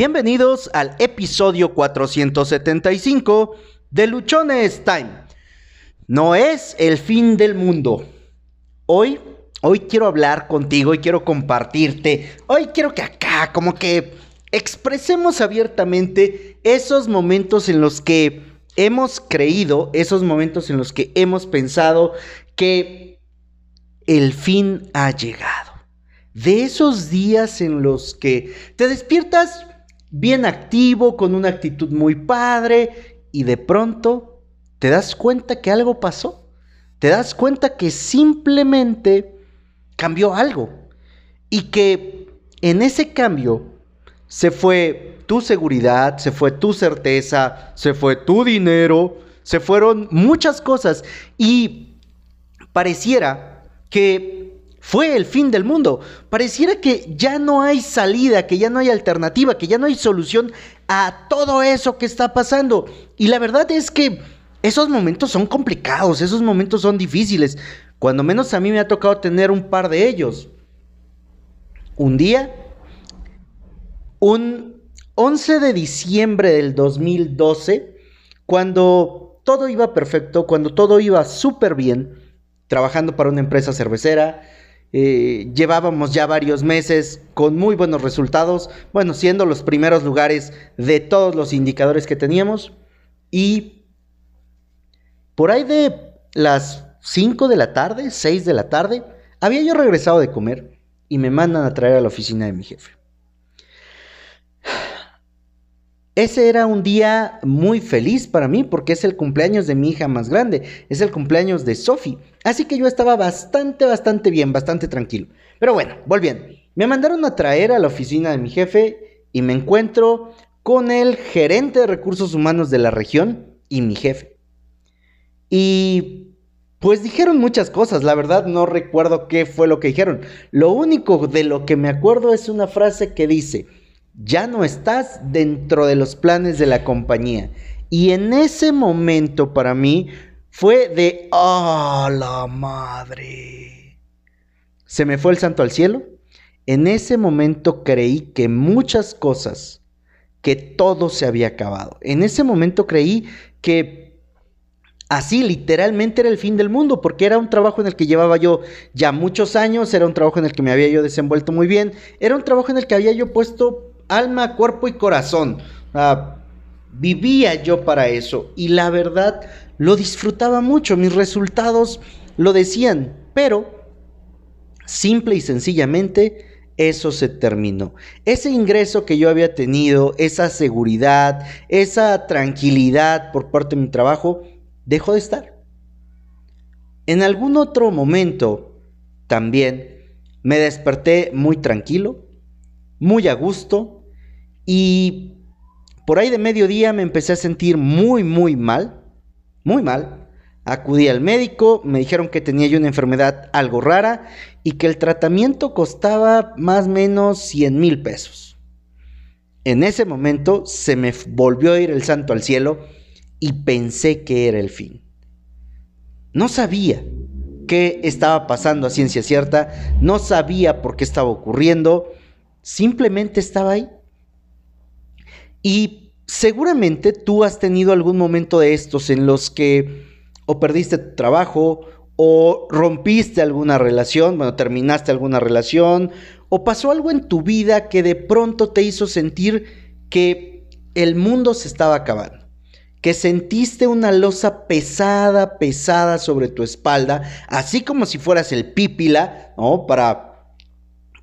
Bienvenidos al episodio 475 de Luchones Time. No es el fin del mundo. Hoy, hoy quiero hablar contigo y quiero compartirte. Hoy quiero que acá como que expresemos abiertamente esos momentos en los que hemos creído, esos momentos en los que hemos pensado que el fin ha llegado. De esos días en los que te despiertas bien activo, con una actitud muy padre, y de pronto te das cuenta que algo pasó. Te das cuenta que simplemente cambió algo. Y que en ese cambio se fue tu seguridad, se fue tu certeza, se fue tu dinero, se fueron muchas cosas. Y pareciera que fue el fin del mundo. Pareciera que ya no hay salida, que ya no hay alternativa, que ya no hay solución a todo eso que está pasando. Y la verdad es que esos momentos son complicados, esos momentos son difíciles. Cuando menos a mí me ha tocado tener un par de ellos. Un día, un 11 de diciembre del 2012, cuando todo iba perfecto, cuando todo iba súper bien, trabajando para una empresa cervecera, eh, llevábamos ya varios meses con muy buenos resultados, bueno, siendo los primeros lugares de todos los indicadores que teníamos. Y por ahí de las 5 de la tarde, 6 de la tarde, había yo regresado de comer y me mandan a traer a la oficina de mi jefe. Ese era un día muy feliz para mí porque es el cumpleaños de mi hija más grande, es el cumpleaños de Sophie. Así que yo estaba bastante, bastante bien, bastante tranquilo. Pero bueno, volviendo. Me mandaron a traer a la oficina de mi jefe y me encuentro con el gerente de recursos humanos de la región y mi jefe. Y pues dijeron muchas cosas, la verdad no recuerdo qué fue lo que dijeron. Lo único de lo que me acuerdo es una frase que dice, ya no estás dentro de los planes de la compañía. Y en ese momento para mí fue de, ¡ah, la madre! Se me fue el santo al cielo. En ese momento creí que muchas cosas, que todo se había acabado. En ese momento creí que así literalmente era el fin del mundo, porque era un trabajo en el que llevaba yo ya muchos años, era un trabajo en el que me había yo desenvuelto muy bien, era un trabajo en el que había yo puesto alma, cuerpo y corazón. vivía yo para eso y la verdad lo disfrutaba mucho, mis resultados lo decían, pero simple y sencillamente eso se terminó. Ese ingreso que yo había tenido, esa seguridad, esa tranquilidad por parte de mi trabajo, dejó de estar. En algún otro momento también me desperté muy tranquilo, muy a gusto y por ahí de mediodía me empecé a sentir muy, muy mal muy mal. Acudí al médico, me dijeron que tenía yo una enfermedad algo rara y que el tratamiento costaba más o menos 100 mil pesos. En ese momento se me volvió a ir el santo al cielo y pensé que era el fin. No sabía qué estaba pasando a ciencia cierta, no sabía por qué estaba ocurriendo, simplemente estaba ahí. Y Seguramente tú has tenido algún momento de estos en los que o perdiste tu trabajo o rompiste alguna relación, bueno, terminaste alguna relación o pasó algo en tu vida que de pronto te hizo sentir que el mundo se estaba acabando, que sentiste una losa pesada, pesada sobre tu espalda, así como si fueras el pípila, ¿no? Para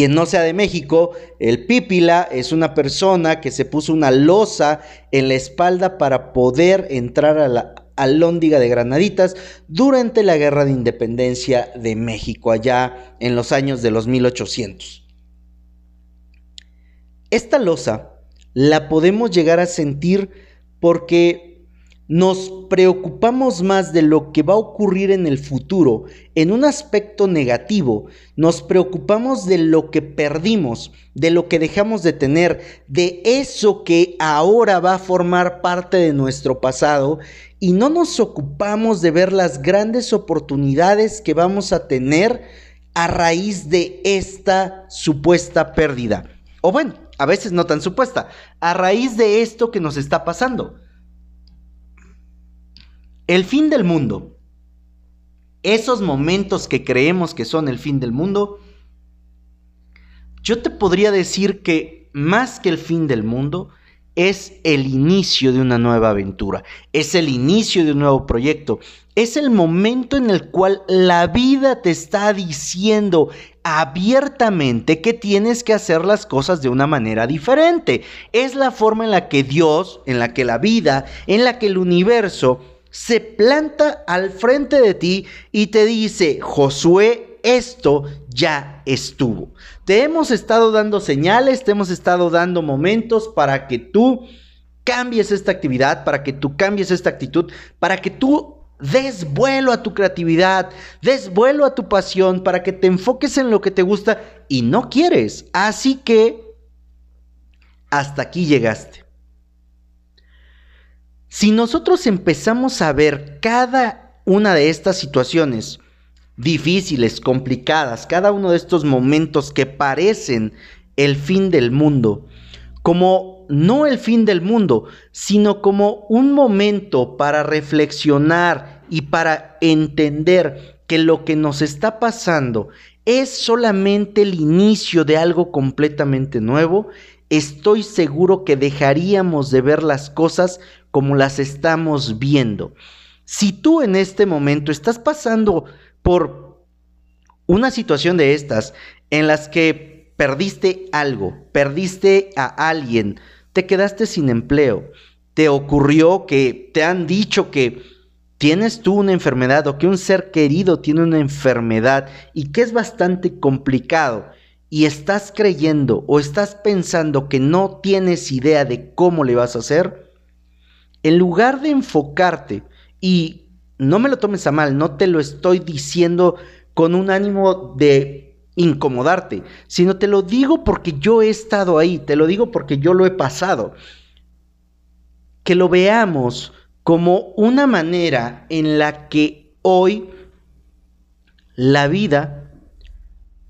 quien no sea de México, el pípila es una persona que se puso una losa en la espalda para poder entrar a la alóndiga de Granaditas durante la Guerra de Independencia de México, allá en los años de los 1800. Esta losa la podemos llegar a sentir porque nos preocupamos más de lo que va a ocurrir en el futuro en un aspecto negativo, nos preocupamos de lo que perdimos, de lo que dejamos de tener, de eso que ahora va a formar parte de nuestro pasado y no nos ocupamos de ver las grandes oportunidades que vamos a tener a raíz de esta supuesta pérdida. O bueno, a veces no tan supuesta, a raíz de esto que nos está pasando. El fin del mundo. Esos momentos que creemos que son el fin del mundo, yo te podría decir que más que el fin del mundo, es el inicio de una nueva aventura, es el inicio de un nuevo proyecto, es el momento en el cual la vida te está diciendo abiertamente que tienes que hacer las cosas de una manera diferente. Es la forma en la que Dios, en la que la vida, en la que el universo se planta al frente de ti y te dice, Josué, esto ya estuvo. Te hemos estado dando señales, te hemos estado dando momentos para que tú cambies esta actividad, para que tú cambies esta actitud, para que tú des vuelo a tu creatividad, des vuelo a tu pasión, para que te enfoques en lo que te gusta y no quieres. Así que hasta aquí llegaste. Si nosotros empezamos a ver cada una de estas situaciones difíciles, complicadas, cada uno de estos momentos que parecen el fin del mundo, como no el fin del mundo, sino como un momento para reflexionar y para entender que lo que nos está pasando es solamente el inicio de algo completamente nuevo, estoy seguro que dejaríamos de ver las cosas como las estamos viendo. Si tú en este momento estás pasando por una situación de estas en las que perdiste algo, perdiste a alguien, te quedaste sin empleo, te ocurrió que te han dicho que tienes tú una enfermedad o que un ser querido tiene una enfermedad y que es bastante complicado y estás creyendo o estás pensando que no tienes idea de cómo le vas a hacer, en lugar de enfocarte, y no me lo tomes a mal, no te lo estoy diciendo con un ánimo de incomodarte, sino te lo digo porque yo he estado ahí, te lo digo porque yo lo he pasado. Que lo veamos como una manera en la que hoy la vida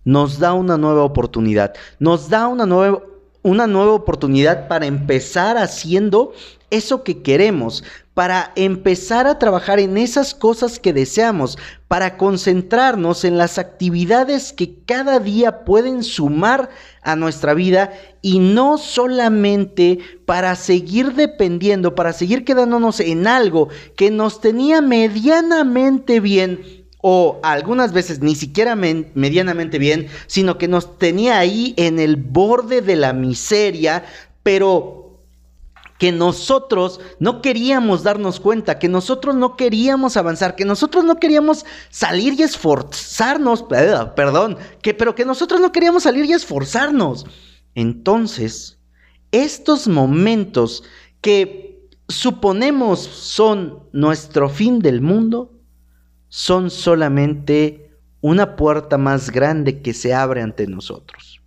nos da una nueva oportunidad, nos da una nueva, una nueva oportunidad para empezar haciendo eso que queremos, para empezar a trabajar en esas cosas que deseamos, para concentrarnos en las actividades que cada día pueden sumar a nuestra vida y no solamente para seguir dependiendo, para seguir quedándonos en algo que nos tenía medianamente bien o algunas veces ni siquiera medianamente bien, sino que nos tenía ahí en el borde de la miseria, pero que nosotros no queríamos darnos cuenta, que nosotros no queríamos avanzar, que nosotros no queríamos salir y esforzarnos, perdón, que, pero que nosotros no queríamos salir y esforzarnos. Entonces, estos momentos que suponemos son nuestro fin del mundo, son solamente una puerta más grande que se abre ante nosotros.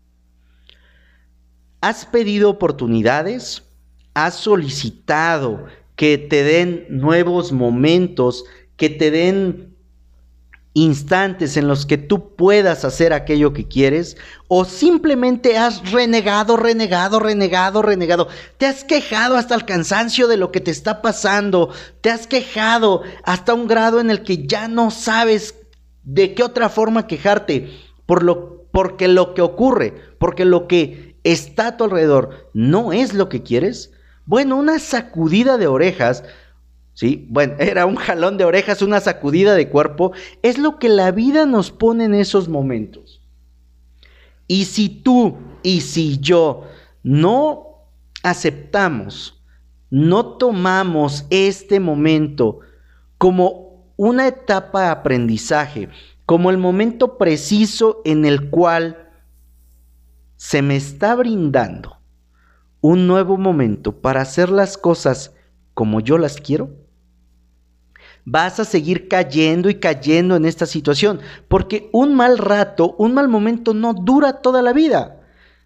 ¿Has pedido oportunidades? Has solicitado que te den nuevos momentos, que te den instantes en los que tú puedas hacer aquello que quieres, o simplemente has renegado, renegado, renegado, renegado, te has quejado hasta el cansancio de lo que te está pasando, te has quejado hasta un grado en el que ya no sabes de qué otra forma quejarte, por lo, porque lo que ocurre, porque lo que está a tu alrededor no es lo que quieres, bueno, una sacudida de orejas, sí, bueno, era un jalón de orejas, una sacudida de cuerpo, es lo que la vida nos pone en esos momentos. Y si tú y si yo no aceptamos, no tomamos este momento como una etapa de aprendizaje, como el momento preciso en el cual se me está brindando un nuevo momento para hacer las cosas como yo las quiero? Vas a seguir cayendo y cayendo en esta situación, porque un mal rato, un mal momento no dura toda la vida.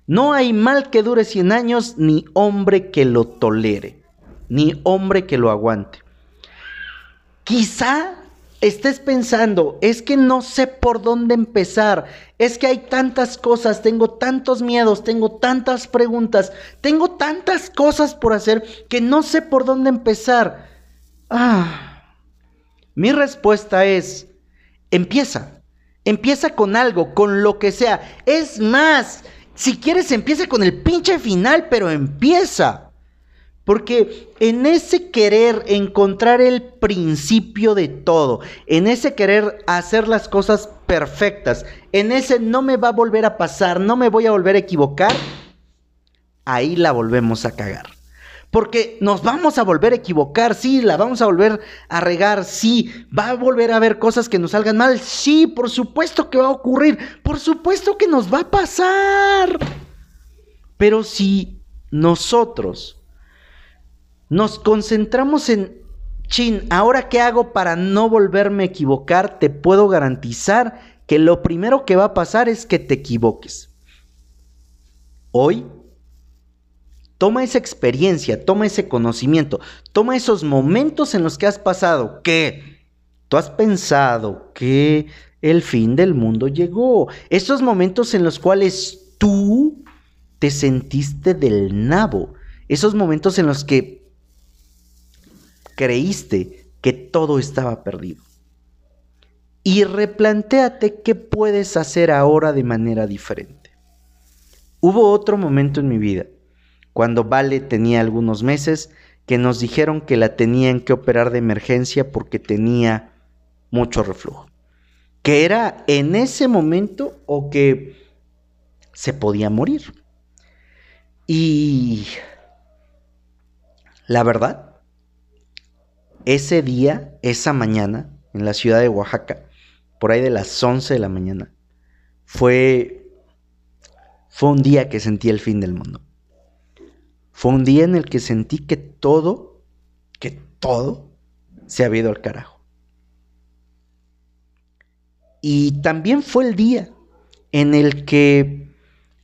No hay mal que dure 100 años, ni hombre que lo tolere, ni hombre que lo aguante. Quizá estés pensando, es que no sé por dónde empezar, es que hay tantas cosas, tengo tantos miedos, tengo tantas preguntas, tengo tantas cosas por hacer que no sé por dónde empezar. Ah, mi respuesta es, empieza, empieza con algo, con lo que sea. Es más, si quieres empieza con el pinche final, pero empieza. Porque en ese querer encontrar el principio de todo, en ese querer hacer las cosas perfectas, en ese no me va a volver a pasar, no me voy a volver a equivocar, ahí la volvemos a cagar. Porque nos vamos a volver a equivocar, sí, la vamos a volver a regar, sí, va a volver a haber cosas que nos salgan mal, sí, por supuesto que va a ocurrir, por supuesto que nos va a pasar. Pero si nosotros nos concentramos en, chin, ahora qué hago para no volverme a equivocar, te puedo garantizar que lo primero que va a pasar es que te equivoques. Hoy, toma esa experiencia, toma ese conocimiento, toma esos momentos en los que has pasado, que tú has pensado que el fin del mundo llegó, esos momentos en los cuales tú te sentiste del nabo, esos momentos en los que creíste que todo estaba perdido. Y replantéate qué puedes hacer ahora de manera diferente. Hubo otro momento en mi vida, cuando Vale tenía algunos meses, que nos dijeron que la tenían que operar de emergencia porque tenía mucho reflujo. Que era en ese momento o que se podía morir. Y la verdad ese día, esa mañana, en la ciudad de Oaxaca, por ahí de las 11 de la mañana, fue, fue un día que sentí el fin del mundo. Fue un día en el que sentí que todo, que todo se había ido al carajo. Y también fue el día en el que,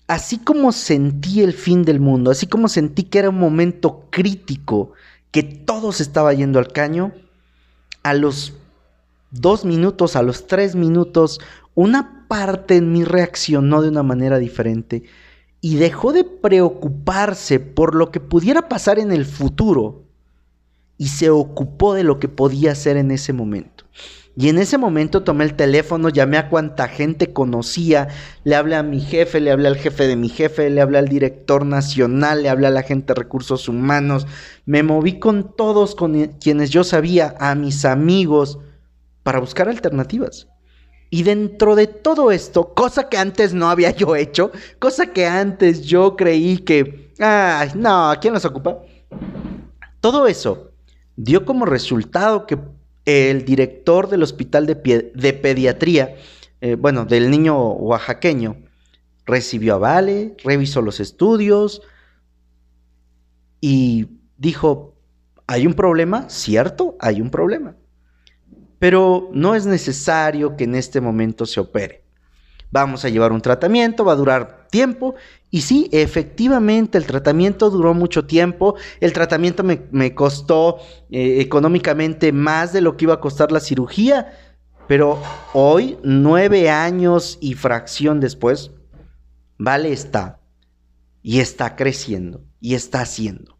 así como sentí el fin del mundo, así como sentí que era un momento crítico que todo se estaba yendo al caño, a los dos minutos, a los tres minutos, una parte en mí reaccionó de una manera diferente y dejó de preocuparse por lo que pudiera pasar en el futuro y se ocupó de lo que podía hacer en ese momento. Y en ese momento tomé el teléfono, llamé a cuanta gente conocía, le hablé a mi jefe, le hablé al jefe de mi jefe, le hablé al director nacional, le hablé a la gente de recursos humanos, me moví con todos con quienes yo sabía, a mis amigos, para buscar alternativas. Y dentro de todo esto, cosa que antes no había yo hecho, cosa que antes yo creí que, ay, no, ¿quién nos ocupa? Todo eso dio como resultado que el director del hospital de, pediatría, eh, bueno, del niño oaxaqueño, recibió a Vale, revisó los estudios y dijo, ¿hay un problema? Cierto, hay un problema. Pero no es necesario que en este momento se opere vamos a llevar un tratamiento, va a durar tiempo. Y sí, efectivamente, el tratamiento duró mucho tiempo. El tratamiento me, costó eh, económicamente más de lo que iba a costar la cirugía. Pero hoy, nueve años y fracción después, Vale está. Y está creciendo. Y está haciendo.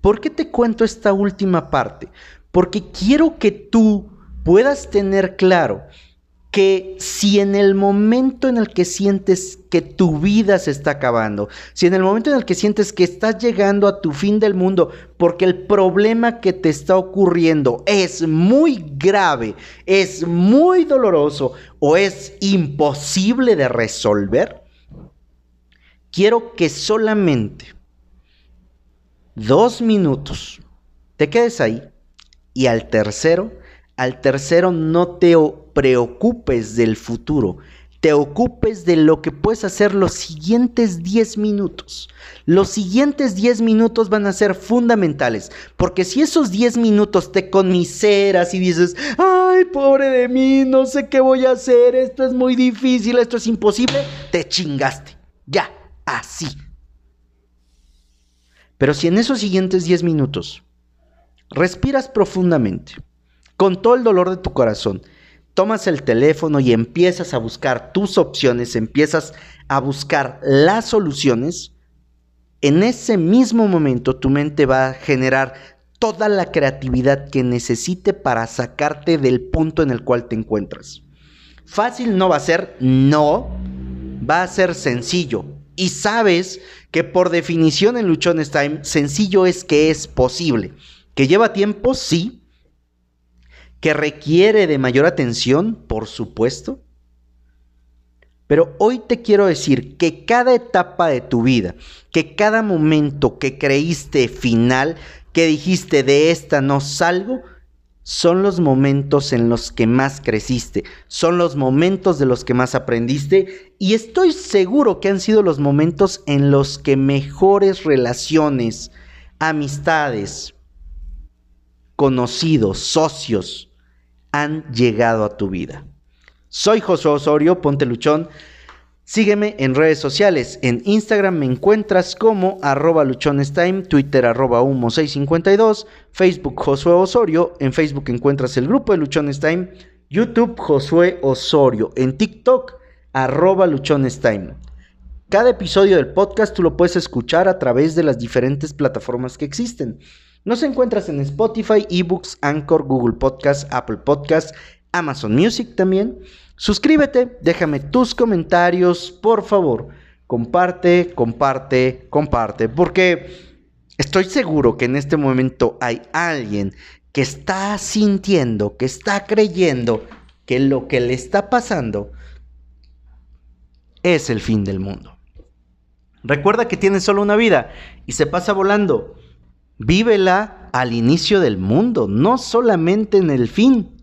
¿Por qué te cuento esta última parte? Porque quiero que tú puedas tener claro que si en el momento en el que sientes que tu vida se está acabando, si en el momento en el que sientes que estás llegando a tu fin del mundo, porque el problema que te está ocurriendo es muy grave, es muy doloroso o es imposible de resolver, quiero que solamente dos minutos te quedes ahí y al tercero, al tercero no te preocupes del futuro, te ocupes de lo que puedes hacer los siguientes 10 minutos. Los siguientes 10 minutos van a ser fundamentales, porque si esos 10 minutos te conmiseras y dices, ay, pobre de mí, no sé qué voy a hacer, esto es muy difícil, esto es imposible, te chingaste. Ya, así. Pero si en esos siguientes 10 minutos respiras profundamente, con todo el dolor de tu corazón, tomas el teléfono y empiezas a buscar tus opciones, empiezas a buscar las soluciones, en ese mismo momento tu mente va a generar toda la creatividad que necesite para sacarte del punto en el cual te encuentras. Fácil no va a ser, no, va a ser sencillo. Y sabes que por definición en Luchones Time, sencillo es que es posible. Que lleva tiempo, sí. Que requiere de mayor atención, por supuesto. Pero hoy te quiero decir que cada etapa de tu vida, que cada momento que creíste final, que dijiste de esta no salgo, son los momentos en los que más creciste, son los momentos de los que más aprendiste y estoy seguro que han sido los momentos en los que mejores relaciones, amistades, conocidos, socios han llegado a tu vida. Soy Josué Osorio, ponte luchón. Sígueme en redes sociales. En Instagram me encuentras como arroba luchonestime, Twitter arroba humo652, Facebook Josué Osorio. En Facebook encuentras el grupo de Luchonestime, YouTube Josué Osorio. En TikTok arroba luchonestime. Cada episodio del podcast tú lo puedes escuchar a través de las diferentes plataformas que existen. Nos encuentras en Spotify, eBooks, Anchor, Google Podcast, Apple Podcast Amazon Music también. Suscríbete, déjame tus comentarios, por favor. Comparte, comparte, comparte, porque estoy seguro que en este momento hay alguien que está sintiendo, que está creyendo que lo que le está pasando es el fin del mundo. Recuerda que tienes solo una vida y se pasa volando. Vívela al inicio del mundo, no solamente en el fin.